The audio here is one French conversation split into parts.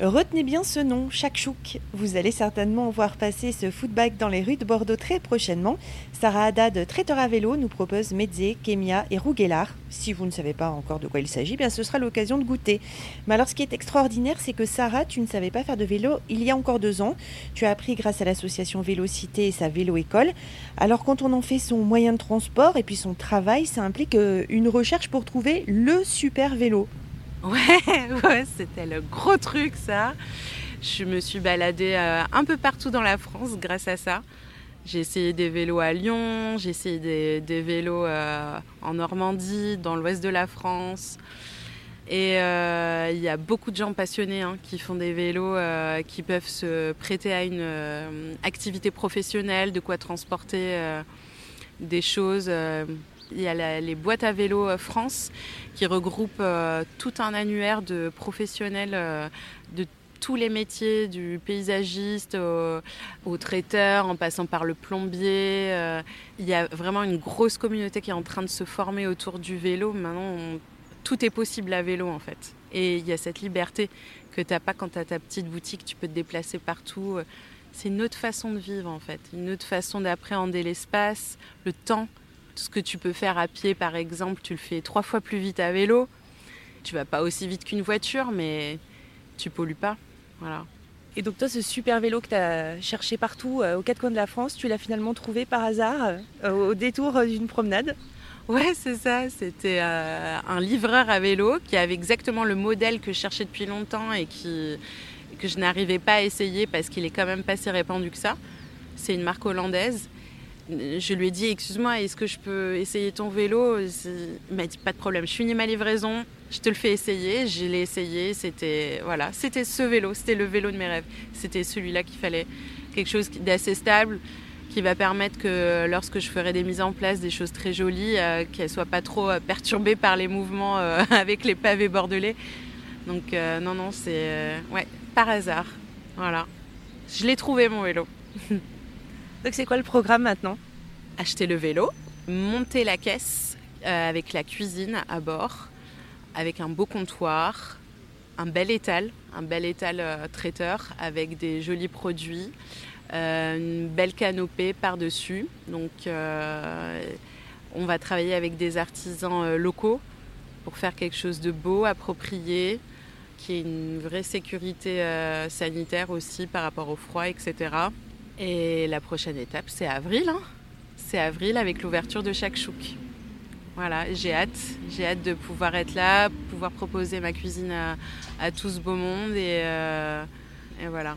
Retenez bien ce nom, Chakchouk. Vous allez certainement voir passer ce footbag dans les rues de Bordeaux très prochainement. Sarah Haddad, traiteur à vélo, nous propose Mezzé, Kémia et Rouguelard. Si vous ne savez pas encore de quoi il s'agit, bien ce sera l'occasion de goûter. Mais alors ce qui est extraordinaire, c'est que Sarah, tu ne savais pas faire de vélo il y a encore deux ans. Tu as appris grâce à l'association Vélocité et sa vélo-école. Alors quand on en fait son moyen de transport et puis son travail, ça implique euh, une recherche pour trouver le super vélo. Ouais, ouais, c'était le gros truc ça. Je me suis baladée euh, un peu partout dans la France grâce à ça. J'ai essayé des vélos à Lyon, j'ai essayé des, vélos euh, en Normandie, dans l'ouest de la France. Et euh, il y a beaucoup de gens passionnés hein, qui font des vélos qui peuvent se prêter à une activité professionnelle, de quoi transporter des choses il y a les boîtes à vélo euh, France qui regroupent euh, tout un annuaire de professionnels euh, de tous les métiers, du paysagiste au, traiteur, en passant par le plombier. il y a vraiment une grosse communauté qui est en train de se former autour du vélo. Maintenant, tout est possible à vélo en fait. Et il y a cette liberté que tu n'as pas quand tu as ta petite boutique, tu peux te déplacer partout. C'est une autre façon de vivre en fait, une autre façon d'appréhender l'espace, le temps ce que tu peux faire à pied, par exemple, tu le fais trois fois plus vite à vélo. Tu vas pas aussi vite qu'une voiture, mais tu pollues pas. Voilà. Et donc toi, ce super vélo que tu as cherché partout, euh, aux quatre coins de la France, tu l'as finalement trouvé par hasard euh, au détour d'une promenade? Ouais, c'est ça. C'était euh, un livreur à vélo qui avait exactement le modèle que je cherchais depuis longtemps et qui, que je n'arrivais pas à essayer parce qu'il est quand même pas si répandu que ça. C'est une marque hollandaise je lui ai dit excuse-moi est-ce que je peux essayer ton vélo? Il m'a dit pas de problème je finis ma livraison je te le fais essayer. Je l'ai essayé c'était voilà c'était ce vélo c'était le vélo de mes rêves. C'était celui-là qu'il fallait quelque chose d'assez stable qui va permettre que lorsque je ferai des mises en place des choses très jolies euh, qu'elles soient pas trop euh, perturbées par les mouvements euh, avec les pavés bordelais. Donc non non c'est ouais par hasard voilà. Je l'ai trouvé mon vélo Donc c'est quoi le programme maintenant? Acheter le vélo, monter la caisse euh, avec la cuisine à bord, avec un beau comptoir, un bel étal, un bel étal euh, traiteur avec des jolis produits, euh, une belle canopée par-dessus. Donc on va travailler avec des artisans locaux pour faire quelque chose de beau, approprié, qui ait une vraie sécurité sanitaire aussi par rapport au froid, etc. Et la prochaine étape, c'est avril. Hein. c'est avril avec l'ouverture de chaque chouk. Voilà, j'ai hâte. J'ai hâte de pouvoir être là, pouvoir proposer ma cuisine à, tout ce beau monde. Et, euh, voilà.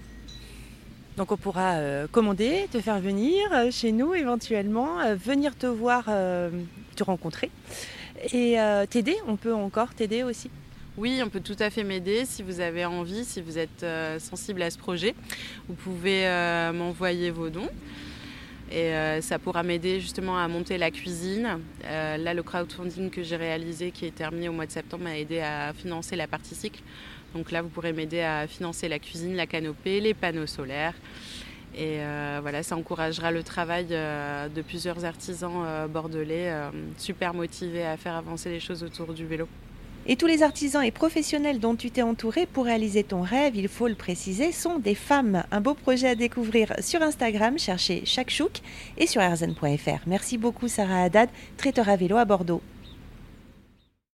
Donc on pourra euh, commander, te faire venir euh, chez nous éventuellement, venir te voir, te rencontrer et t'aider. On peut encore t'aider aussi. Oui, on peut tout à fait m'aider si vous avez envie, si vous êtes euh, sensible à ce projet. Vous pouvez euh, m'envoyer vos dons. Et euh, ça pourra m'aider justement à monter la cuisine. là, le crowdfunding que j'ai réalisé, qui est terminé au mois de septembre, m'a aidé à financer la partie cycle. Donc là, vous pourrez m'aider à financer la cuisine, la canopée, les panneaux solaires. Et voilà, ça encouragera le travail de plusieurs artisans bordelais super motivés à faire avancer les choses autour du vélo. Et tous les artisans et professionnels dont tu t'es entouré pour réaliser ton rêve, il faut le préciser, sont des femmes. Un beau projet à découvrir sur Instagram, cherchez Chakchouk et sur rzn.fr. Merci beaucoup Sarah Haddad, traiteur à vélo à Bordeaux.